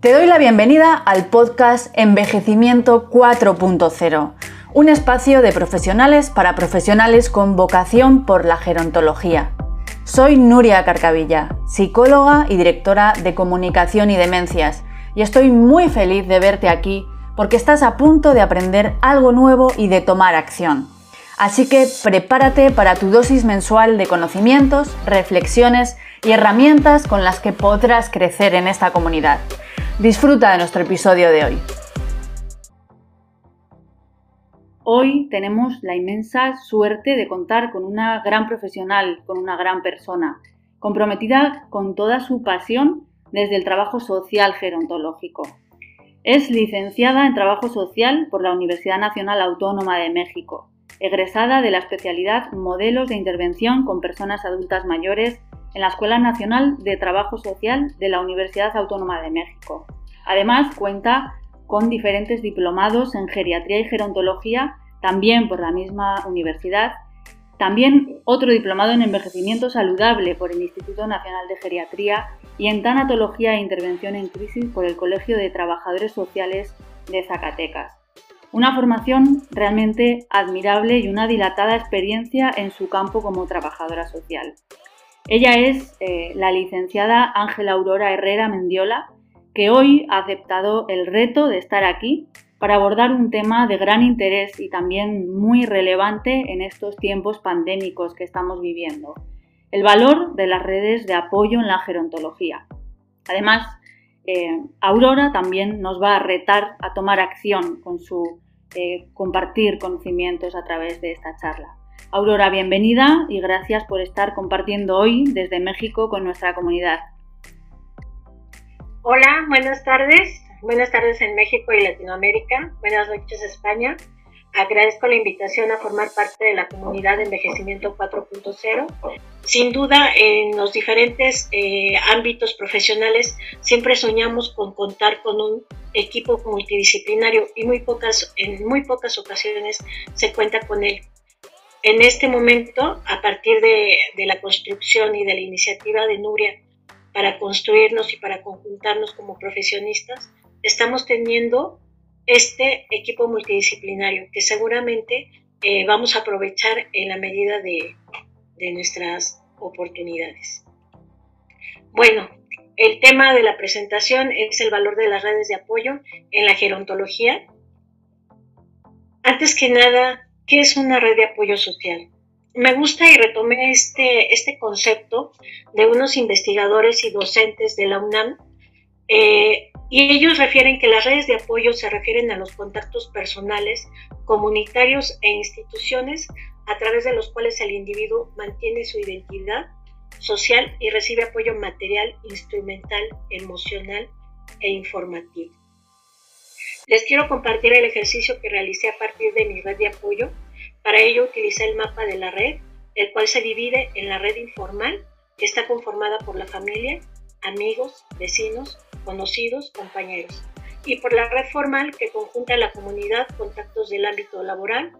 Te doy la bienvenida al podcast Envejecimiento 4.0, un espacio de profesionales para profesionales con vocación por la gerontología. Soy Nuria Carcavilla, psicóloga y directora de comunicación y demencias, y estoy muy feliz de verte aquí porque estás a punto de aprender algo nuevo y de tomar acción. Así que prepárate para tu dosis mensual de conocimientos, reflexiones y herramientas con las que podrás crecer en esta comunidad. Disfruta de nuestro episodio de hoy. Hoy tenemos la inmensa suerte de contar con una gran profesional, con una gran persona, comprometida con toda su pasión desde el trabajo social gerontológico. Es licenciada en Trabajo Social por la Universidad Nacional Autónoma de México, egresada de la especialidad Modelos de Intervención con Personas Adultas Mayores en la Escuela Nacional de Trabajo Social de la Universidad Autónoma de México. Además, cuenta con diferentes diplomados en geriatría y gerontología, también por la misma universidad. También otro diplomado en envejecimiento saludable por el Instituto Nacional de Geriatría y en tanatología e intervención en crisis por el Colegio de Trabajadores Sociales de Zacatecas. Una formación realmente admirable y una dilatada experiencia en su campo como trabajadora social. Ella es eh, la licenciada Ángela Aurora Herrera Mendiola, que hoy ha aceptado el reto de estar aquí para abordar un tema de gran interés y también muy relevante en estos tiempos pandémicos que estamos viviendo, el valor de las redes de apoyo en la gerontología. Además, eh, Aurora también nos va a retar a tomar acción con su eh, compartir conocimientos a través de esta charla. Aurora, bienvenida y gracias por estar compartiendo hoy desde México con nuestra comunidad. Hola, buenas tardes. Buenas tardes en México y Latinoamérica. Buenas noches España. Agradezco la invitación a formar parte de la comunidad de envejecimiento 4.0. Sin duda, en los diferentes eh, ámbitos profesionales siempre soñamos con contar con un equipo multidisciplinario y muy pocas, en muy pocas ocasiones se cuenta con él. En este momento, a partir de, la construcción y de la iniciativa de Nuria para construirnos y para conjuntarnos como profesionistas, estamos teniendo este equipo multidisciplinario que seguramente eh, vamos a aprovechar en la medida de nuestras oportunidades. Bueno, el tema de la presentación es el valor de las redes de apoyo en la gerontología. Antes que nada, ¿qué es una red de apoyo social? Me gusta y retomé este, este concepto de unos investigadores y docentes de la UNAM eh, y ellos refieren que las redes de apoyo se refieren a los contactos personales, comunitarios e instituciones a través de los cuales el individuo mantiene su identidad social y recibe apoyo material, instrumental, emocional e informativo. Les quiero compartir el ejercicio que realicé a partir de mi red de apoyo. Para ello utilicé el mapa de la red, el cual se divide en la red informal, que está conformada por la familia, amigos, vecinos, conocidos, compañeros, y por la red formal que conjunta la comunidad contactos del ámbito laboral.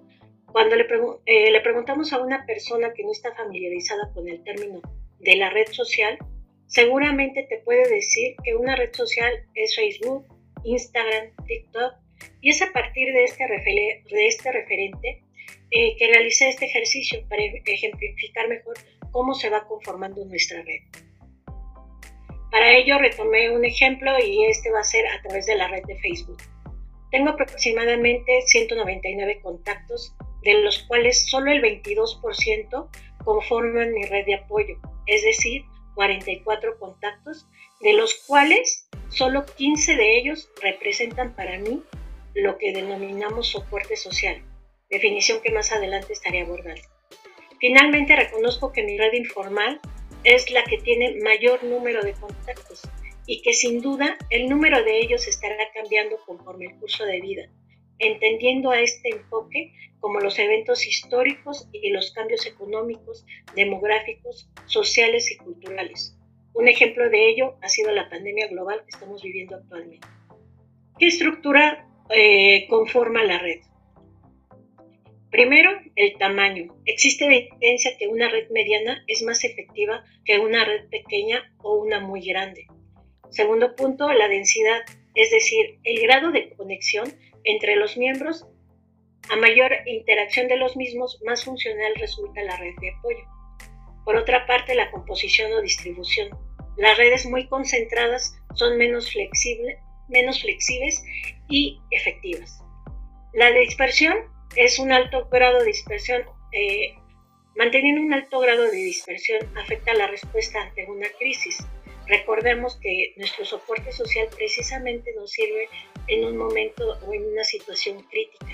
Cuando eh, le preguntamos a una persona que no está familiarizada con el término de la red social, seguramente te puede decir que una red social es Facebook, Instagram, TikTok, y es a partir de este, este referente eh, que realicé este ejercicio para ejemplificar mejor cómo se va conformando nuestra red. Para ello retomé un ejemplo y este va a ser a través de la red de Facebook. Tengo aproximadamente 199 contactos, de los cuales solo el 22% conforman mi red de apoyo, es decir, 44 contactos, de los cuales solo 15 de ellos representan para mí lo que denominamos soporte social, definición que más adelante estaré abordando. Finalmente reconozco que mi red informal es la que tiene mayor número de contactos y que sin duda el número de ellos estará cambiando conforme el curso de vida, entendiendo a este enfoque como los eventos históricos y los cambios económicos, demográficos, sociales y culturales. Un ejemplo de ello ha sido la pandemia global que estamos viviendo actualmente. ¿Qué estructura eh, conforma la red? Primero, el tamaño. Existe evidencia que una red mediana es más efectiva que una red pequeña o una muy grande. Segundo punto, la densidad, es decir, el grado de conexión entre los miembros. A mayor interacción de los mismos, más funcional resulta la red de apoyo. Por otra parte, la composición o distribución. Las redes muy concentradas son menos, menos flexibles y efectivas. La dispersión es un alto grado de dispersión. Eh, manteniendo un alto grado de dispersión afecta la respuesta ante una crisis. Recordemos que nuestro soporte social precisamente nos sirve en un momento o en una situación crítica.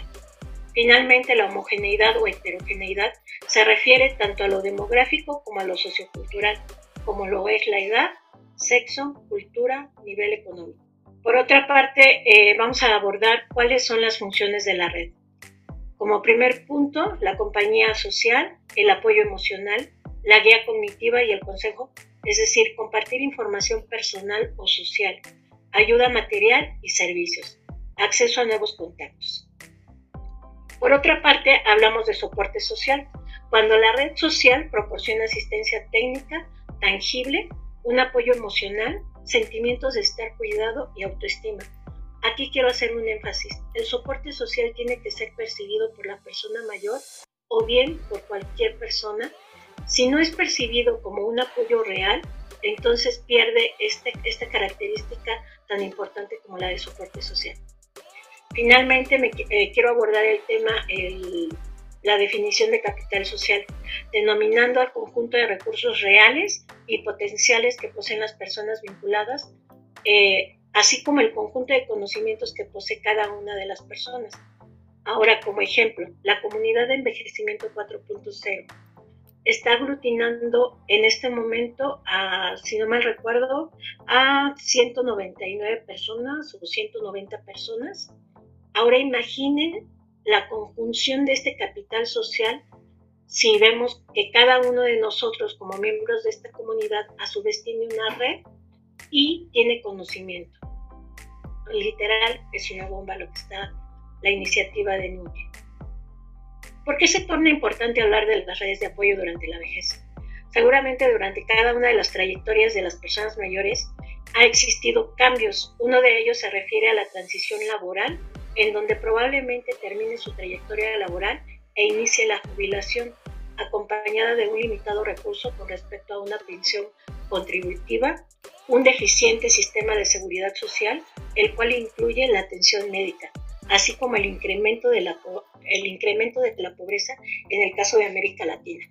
Finalmente, la homogeneidad o heterogeneidad se refiere tanto a lo demográfico como a lo sociocultural, como lo es la edad, sexo, cultura, nivel económico. Por otra parte, eh, vamos a abordar cuáles son las funciones de la red. Como primer punto, la compañía social, el apoyo emocional, la guía cognitiva y el consejo, es decir, compartir información personal o social, ayuda material y servicios, acceso a nuevos contactos. Por otra parte, hablamos de soporte social, cuando la red social proporciona asistencia técnica, tangible, un apoyo emocional, sentimientos de estar cuidado y autoestima. Aquí quiero hacer un énfasis. El soporte social tiene que ser percibido por la persona mayor o bien por cualquier persona. Si no es percibido como un apoyo real, entonces pierde este, esta característica tan importante como la de soporte social. Finalmente, me, eh, quiero abordar el tema, la definición de capital social, denominando al conjunto de recursos reales y potenciales que poseen las personas vinculadas, eh, así como el conjunto de conocimientos que posee cada una de las personas. Ahora, como ejemplo, la comunidad de envejecimiento 4.0 está aglutinando en este momento, si no mal recuerdo, a 199 personas o 190 personas Ahora imaginen la conjunción de este capital social si vemos que cada uno de nosotros como miembros de esta comunidad a su vez tiene una red y tiene conocimiento. Literal es una bomba lo que está la iniciativa de Núñez. ¿Por qué se torna importante hablar de las redes de apoyo durante la vejez? Seguramente durante cada una de las trayectorias de las personas mayores ha existido cambios. Uno de ellos se refiere a la transición laboral en donde probablemente termine su trayectoria laboral e inicie la jubilación, acompañada de un limitado recurso con respecto a una pensión contributiva, un deficiente sistema de seguridad social, el cual incluye la atención médica, así como el incremento de la, el incremento de la pobreza en el caso de América Latina.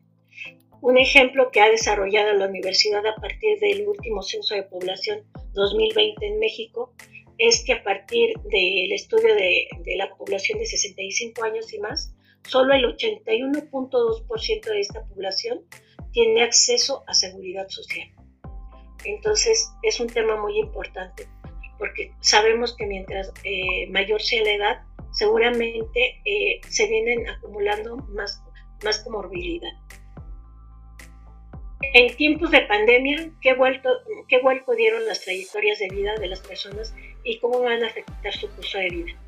Un ejemplo que ha desarrollado la universidad a partir del último censo de población 2020 en México es que a partir del estudio de, la población de 65 años y más, solo el 81.2% de esta población tiene acceso a seguridad social. Entonces es un tema muy importante porque sabemos que mientras eh, mayor sea la edad, seguramente eh, se vienen acumulando más, más comorbilidad. En tiempos de pandemia, ¿qué vuelco, ¿qué vuelco dieron las trayectorias de vida de las personas y cómo van a afectar su curso de vida?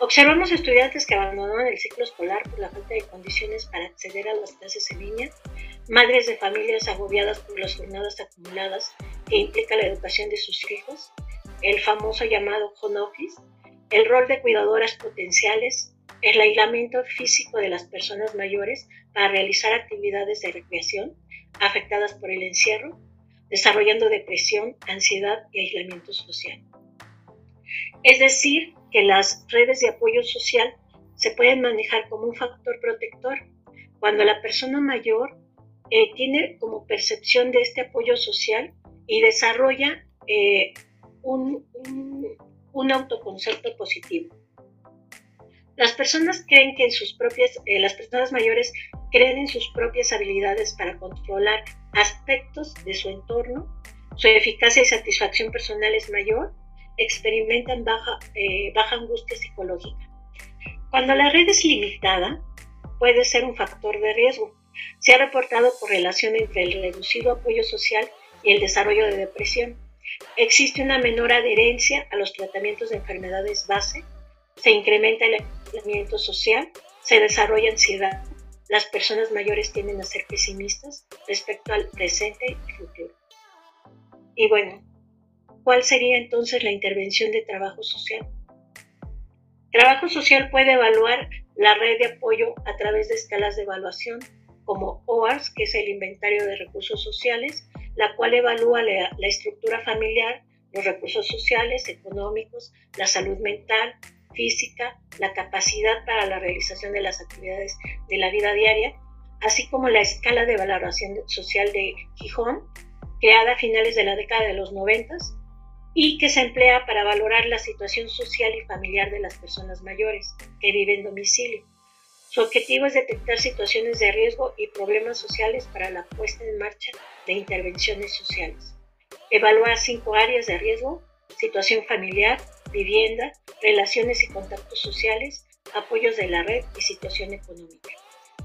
Observamos estudiantes que abandonaron el ciclo escolar por la falta de condiciones para acceder a las clases en línea, madres de familias agobiadas por las jornadas acumuladas que implica la educación de sus hijos, el famoso llamado home office, el rol de cuidadoras potenciales, el aislamiento físico de las personas mayores para realizar actividades de recreación, afectadas por el encierro, desarrollando depresión, ansiedad y aislamiento social. Es decir, que las redes de apoyo social se pueden manejar como un factor protector cuando la persona mayor eh, tiene como percepción de este apoyo social y desarrolla eh, un, autoconcepto positivo. Las personas creen que en sus propias, eh, las personas mayores creen en sus propias habilidades para controlar aspectos de su entorno, su eficacia y satisfacción personal es mayor, experimentan baja, eh, baja angustia psicológica. Cuando la red es limitada, puede ser un factor de riesgo. Se ha reportado correlación entre el reducido apoyo social y el desarrollo de depresión. Existe una menor adherencia a los tratamientos de enfermedades base, se incrementa el aislamiento social, se desarrolla ansiedad, las personas mayores tienden a ser pesimistas respecto al presente y futuro. Y bueno, ¿cuál sería entonces la intervención de trabajo social? Trabajo social puede evaluar la red de apoyo a través de escalas de evaluación como OARS, que es el inventario de recursos sociales, la cual evalúa la, la estructura familiar, los recursos sociales, económicos, la salud mental, física, la capacidad para la realización de las actividades de la vida diaria, así como la escala de valoración social de Gijón, creada a finales de la década de los 90 y que se emplea para valorar la situación social y familiar de las personas mayores que viven en domicilio. Su objetivo es detectar situaciones de riesgo y problemas sociales para la puesta en marcha de intervenciones sociales. Evalúa cinco áreas de riesgo, situación familiar, vivienda, relaciones y contactos sociales, apoyos de la red y situación económica.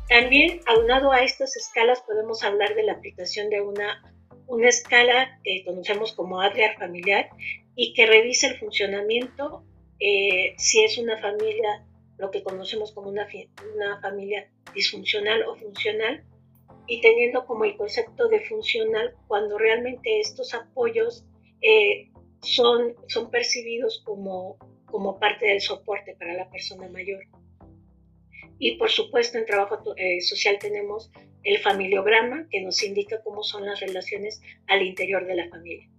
También, aunado a estas escalas, podemos hablar de la aplicación de una, una escala que conocemos como ADRIAR familiar y que revisa el funcionamiento, eh, si es una familia, lo que conocemos como una, una familia disfuncional o funcional, y teniendo como el concepto de funcional cuando realmente estos apoyos eh, son, son percibidos como, como parte del soporte para la persona mayor. Y por supuesto en trabajo eh, social tenemos el familiograma que nos indica cómo son las relaciones al interior de la familia.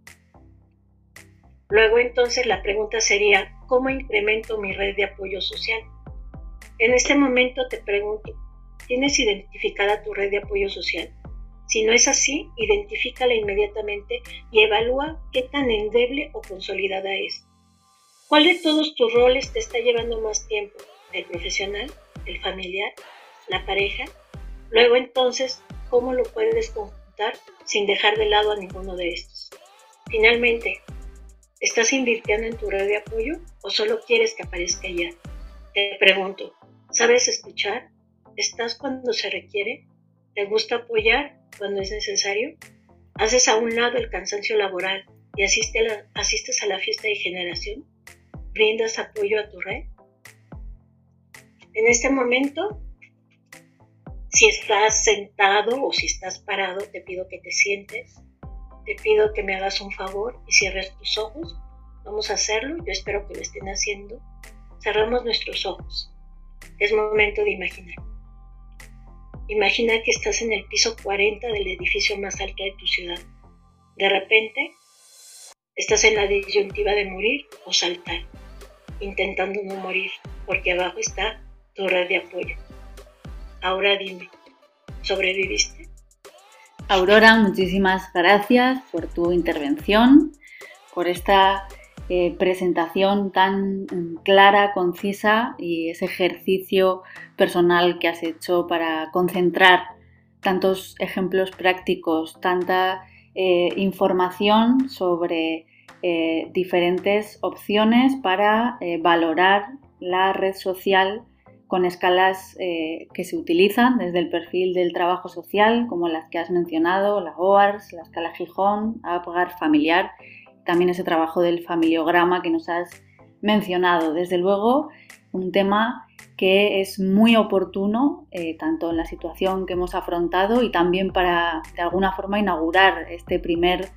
Luego entonces la pregunta sería, ¿cómo incremento mi red de apoyo social? En este momento te pregunto, ¿tienes identificada tu red de apoyo social? Si no es así, identifícala inmediatamente y evalúa qué tan endeble o consolidada es. ¿Cuál de todos tus roles te está llevando más tiempo? ¿El profesional? ¿El familiar? ¿La pareja? Luego entonces, ¿cómo lo puedes conjuntar sin dejar de lado a ninguno de estos? Finalmente, ¿estás invirtiendo en tu red de apoyo o solo quieres que aparezca ya? Te pregunto, ¿sabes escuchar? ¿Estás cuando se requiere? ¿Te gusta apoyar cuando es necesario? ¿Haces a un lado el cansancio laboral y asistes a la fiesta de generación? ¿Brindas apoyo a tu red? En este momento, si estás sentado o si estás parado, te pido que te sientes, te pido que me hagas un favor y cierres tus ojos. Vamos a hacerlo, yo espero que lo estén haciendo. Cerramos nuestros ojos. Es momento de imaginar. Imagina que estás en el piso 40 del edificio más alto de tu ciudad. De repente, estás en la disyuntiva de morir o saltar, intentando no morir, porque abajo está tu red de apoyo. Ahora dime, ¿sobreviviste? Aurora, muchísimas gracias por tu intervención, por esta eh, presentación tan clara, concisa y ese ejercicio personal que has hecho para concentrar tantos ejemplos prácticos, tanta eh, información sobre eh, diferentes opciones para valorar la red social con escalas que se utilizan desde el perfil del trabajo social, como las que has mencionado, la OARS, la escala Gijón, APGAR familiar también ese trabajo del familiograma que nos has mencionado. Desde luego, un tema que es muy oportuno, eh, tanto en la situación que hemos afrontado y también para, de alguna forma, inaugurar este primer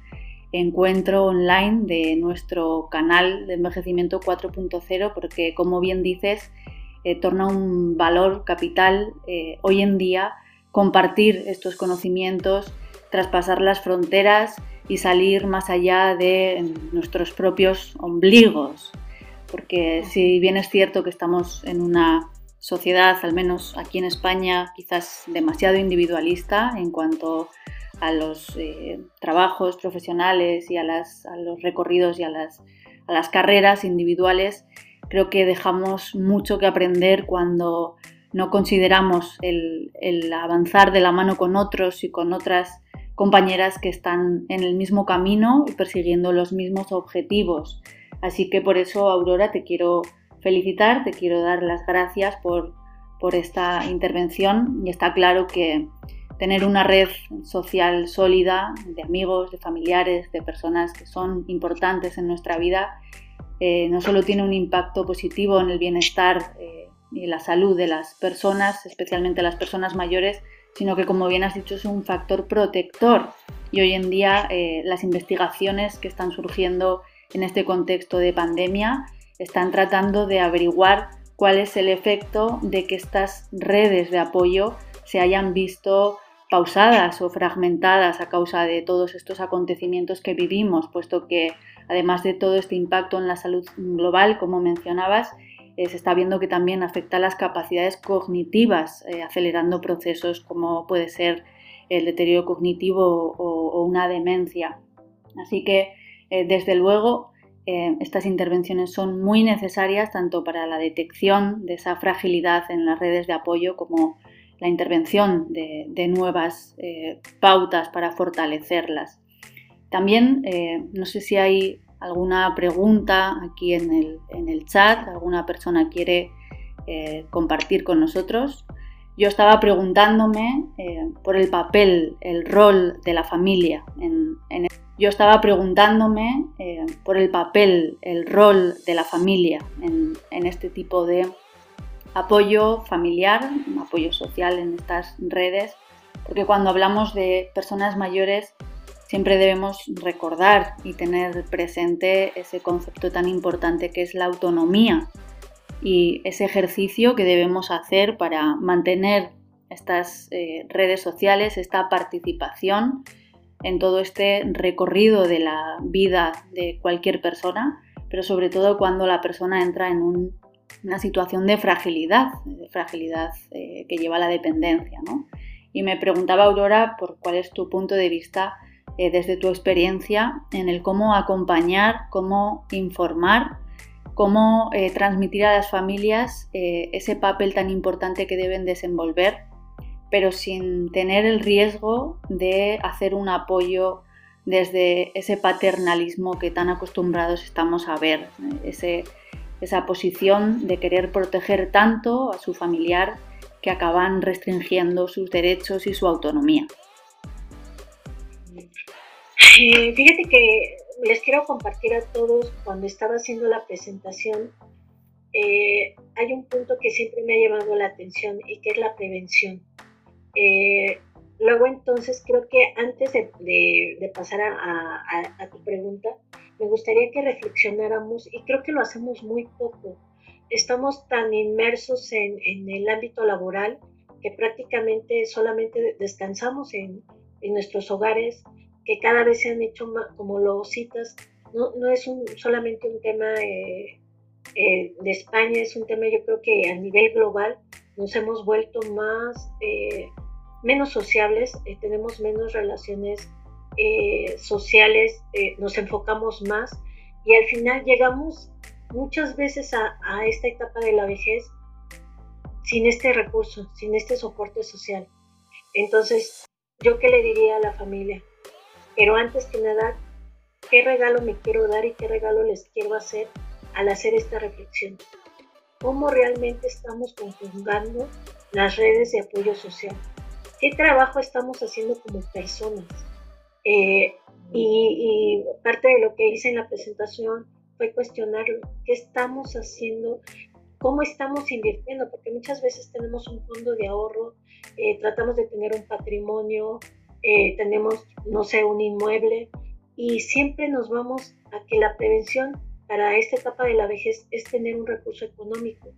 encuentro online de nuestro canal de envejecimiento 4.0, porque, como bien dices, eh, torna un valor capital eh, hoy en día compartir estos conocimientos, traspasar las fronteras y salir más allá de nuestros propios ombligos. Porque si bien es cierto que estamos en una sociedad, al menos aquí en España, quizás demasiado individualista en cuanto a los eh, trabajos profesionales y a, los recorridos y a las, carreras individuales, creo que dejamos mucho que aprender cuando no consideramos el, el, avanzar de la mano con otros y con otras compañeras que están en el mismo camino y persiguiendo los mismos objetivos. Así que por eso, Aurora, te quiero felicitar, te quiero dar las gracias por, por esta intervención y está claro que tener una red social sólida de amigos, de familiares, de personas que son importantes en nuestra vida, eh, no solo tiene un impacto positivo en el bienestar eh, y la salud de las personas, especialmente las personas mayores, sino que como bien has dicho es un factor protector. Y hoy en día eh, las investigaciones que están surgiendo en este contexto de pandemia están tratando de averiguar cuál es el efecto de que estas redes de apoyo se hayan visto pausadas o fragmentadas a causa de todos estos acontecimientos que vivimos, puesto que además de todo este impacto en la salud global, como mencionabas, eh, se está viendo que también afecta a las capacidades cognitivas, eh, acelerando procesos como puede ser el deterioro cognitivo o, una demencia. Así que, eh, desde luego, estas intervenciones son muy necesarias tanto para la detección de esa fragilidad en las redes de apoyo como la intervención de, nuevas pautas para fortalecerlas. También, no sé si hay alguna pregunta aquí en el, chat, alguna persona quiere eh, compartir con nosotros. Yo estaba preguntándome eh, por el papel, el rol de la familia. En, yo estaba preguntándome eh, por el papel, el rol de la familia en, en este tipo de apoyo familiar, apoyo social en estas redes, porque cuando hablamos de personas mayores siempre debemos recordar y tener presente ese concepto tan importante que es la autonomía y ese ejercicio que debemos hacer para mantener estas eh, redes sociales, esta participación en todo este recorrido de la vida de cualquier persona, pero sobre todo cuando la persona entra en una situación de fragilidad, de fragilidad eh, que lleva a la dependencia. Y me preguntaba Aurora por cuál es tu punto de vista eh, desde tu experiencia en el cómo acompañar, cómo informar, cómo eh, transmitir a las familias eh, ese papel tan importante que deben desenvolver, pero sin tener el riesgo de hacer un apoyo desde ese paternalismo que tan acostumbrados estamos a ver, esa posición de querer proteger tanto a su familiar que acaban restringiendo sus derechos y su autonomía. Eh, fíjate que les quiero compartir a todos, cuando estaba haciendo la presentación, eh, hay un punto que siempre me ha llamado la atención y que es la prevención. Eh, luego entonces creo que antes de, pasar a, tu pregunta, me gustaría que reflexionáramos y creo que lo hacemos muy poco. Estamos tan inmersos en, el ámbito laboral que prácticamente solamente descansamos en, en nuestros hogares, que cada vez se han hecho más, como lo no, no es un, solamente un tema eh, eh, de España, es un tema yo creo que a nivel global nos hemos vuelto más, eh, menos sociables, tenemos menos relaciones sociales, nos enfocamos más y al final llegamos muchas veces a, a esta etapa de la vejez sin este recurso, sin este soporte social. Entonces, ¿yo qué le diría a la familia? Pero antes que nada, ¿qué regalo me quiero dar y qué regalo les quiero hacer al hacer esta reflexión? ¿Cómo realmente estamos conjugando las redes de apoyo social? ¿Qué trabajo estamos haciendo como personas? Eh, y, parte de lo que hice en la presentación fue cuestionarlo. ¿Qué estamos haciendo? ¿Cómo estamos invirtiendo? Porque muchas veces tenemos un fondo de ahorro, eh, tratamos de tener un patrimonio, eh, tenemos, no sé, un inmueble y siempre nos vamos a que la prevención para esta etapa de la vejez es tener un recurso económico.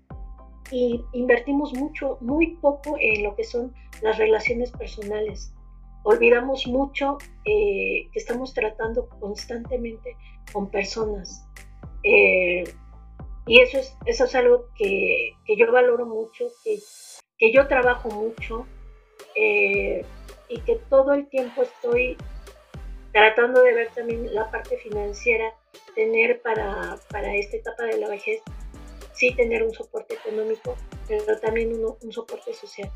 Y invertimos mucho, muy poco en lo que son las relaciones personales. Olvidamos mucho eh, que estamos tratando constantemente con personas. Eh, y eso es, eso es algo que, que yo valoro mucho, que, que, yo trabajo mucho y que todo el tiempo estoy tratando de ver también la parte financiera, tener para, para esta etapa de la vejez, sí tener un soporte económico, pero también un soporte social.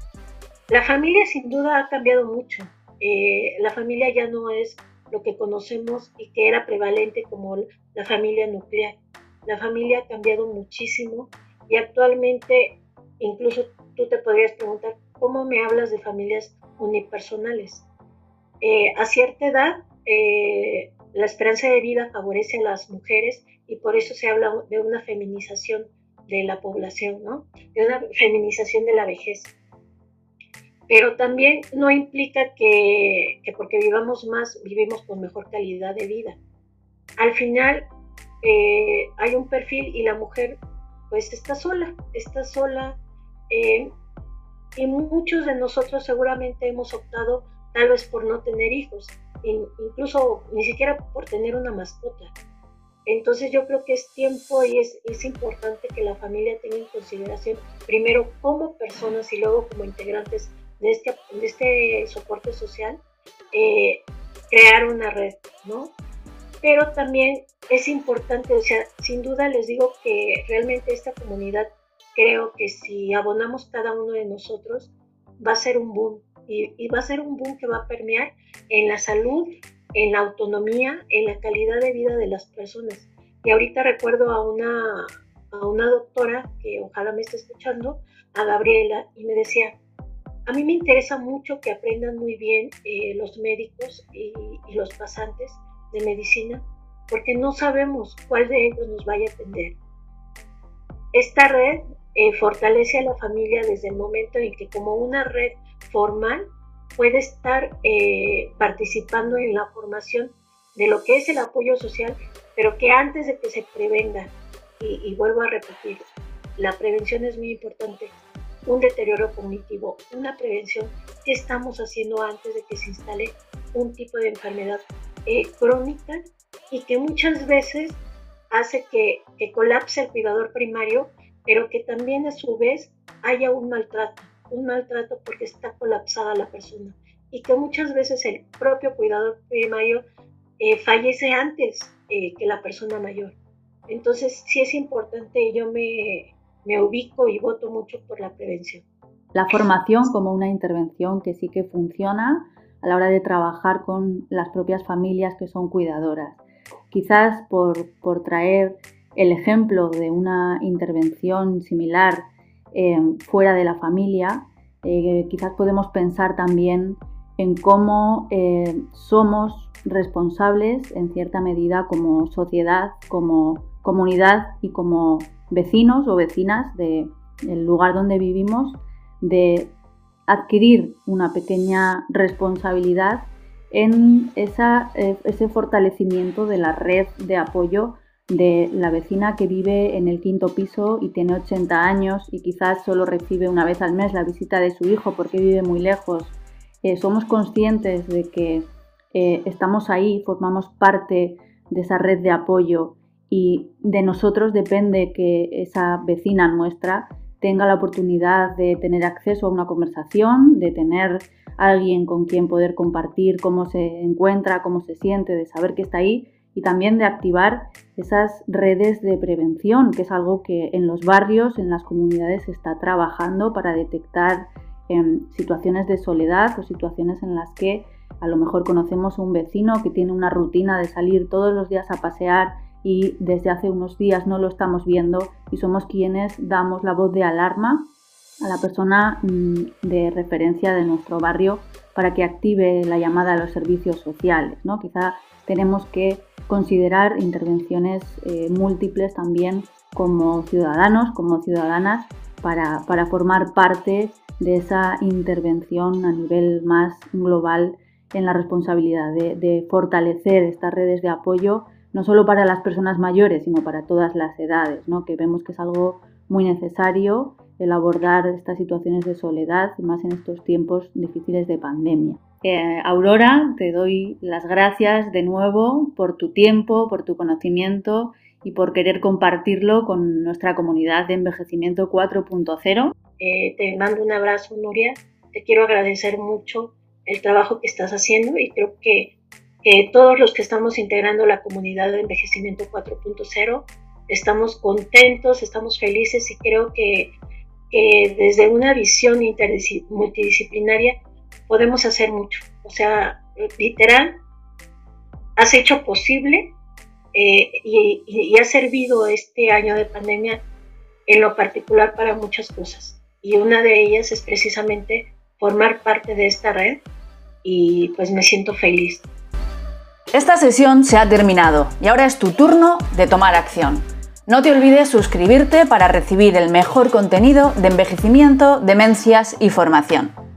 La familia sin duda ha cambiado mucho. Eh, la familia ya no es lo que conocemos y que era prevalente como la familia nuclear. La familia ha cambiado muchísimo y actualmente incluso tú te podrías preguntar, ¿cómo me hablas de familias unipersonales. Eh, a cierta edad, eh, la esperanza de vida favorece a las mujeres y por eso se habla de una feminización de la población, ¿no? De una feminización de la vejez. Pero también no implica que, que porque vivamos más, vivimos con mejor calidad de vida. Al final, eh, hay un perfil y la mujer pues está sola, está sola. Y muchos de nosotros seguramente hemos optado tal vez por no tener hijos, incluso ni siquiera por tener una mascota. Entonces yo creo que es tiempo y es, es importante que la familia tenga en consideración primero como personas y luego como integrantes de este, de este soporte social, eh, crear una red, ¿no? Pero también es importante, o sea, sin duda les digo que realmente esta comunidad creo que si abonamos cada uno de nosotros, va a ser un boom. Y, va a ser un boom que va a permear en la salud, en la autonomía, en la calidad de vida de las personas. Y ahorita recuerdo a una, a una doctora que ojalá me esté escuchando, a Gabriela, y me decía, a mí me interesa mucho que aprendan muy bien eh, los médicos y, y, los pasantes de medicina, porque no sabemos cuál de ellos nos vaya a atender. Esta red eh, fortalece a la familia desde el momento en que como una red formal puede estar eh, participando en la formación de lo que es el apoyo social, pero que antes de que se prevenga, y, vuelvo a repetir, la prevención es muy importante, un deterioro cognitivo, una prevención, ¿qué estamos haciendo antes de que se instale un tipo de enfermedad eh, crónica y que muchas veces hace que colapse el cuidador primario pero que también a su vez haya un maltrato, un maltrato porque está colapsada la persona y que muchas veces el propio cuidador primario eh, fallece antes eh, que la persona mayor. Entonces sí es importante, yo me, me ubico y voto mucho por la prevención. La formación como una intervención que sí que funciona a la hora de trabajar con las propias familias que son cuidadoras. Quizás por, por traer el ejemplo de una intervención similar eh, fuera de la familia, eh, quizás podemos pensar también en cómo eh, somos responsables en cierta medida como sociedad, como comunidad y como vecinos o vecinas del lugar donde vivimos de adquirir una pequeña responsabilidad en ese fortalecimiento de la red de apoyo de la vecina que vive en el quinto piso y tiene 80 años y quizás solo recibe una vez al mes la visita de su hijo porque vive muy lejos. Eh, somos conscientes de que eh, estamos ahí, formamos parte de esa red de apoyo y de nosotros depende que esa vecina nuestra tenga la oportunidad de tener acceso a una conversación, de tener alguien con quien poder compartir cómo se encuentra, cómo se siente, de saber que está ahí y también de activar esas redes de prevención, que es algo que en los barrios, en las comunidades se está trabajando para detectar em, situaciones de soledad o situaciones en las que a lo mejor conocemos un vecino que tiene una rutina de salir todos los días a pasear y desde hace unos días no lo estamos viendo y somos quienes damos la voz de alarma a la persona mm, de referencia de nuestro barrio para que active la llamada a los servicios sociales. ¿no? Quizá tenemos que considerar intervenciones eh, múltiples también como ciudadanos, como ciudadanas, para, formar parte de esa intervención a nivel más global en la responsabilidad de, fortalecer estas redes de apoyo, no solo para las personas mayores, sino para todas las edades, ¿no? que vemos que es algo muy necesario el abordar estas situaciones de soledad, más en estos tiempos difíciles de pandemia. Eh, Aurora, te doy las gracias de nuevo por tu tiempo, por tu conocimiento y por querer compartirlo con nuestra comunidad de envejecimiento 4.0. Eh, te mando un abrazo, Nuria. Te quiero agradecer mucho el trabajo que estás haciendo y creo que, todos los que estamos integrando la comunidad de envejecimiento 4.0 estamos contentos, estamos felices y creo que, que desde una visión multidisciplinaria podemos hacer mucho. O sea, literal, has hecho posible eh, y, ha servido este año de pandemia en lo particular para muchas cosas. Y una de ellas es precisamente formar parte de esta red y pues me siento feliz. Esta sesión se ha terminado y ahora es tu turno de tomar acción. No te olvides suscribirte para recibir el mejor contenido de envejecimiento, demencias y formación.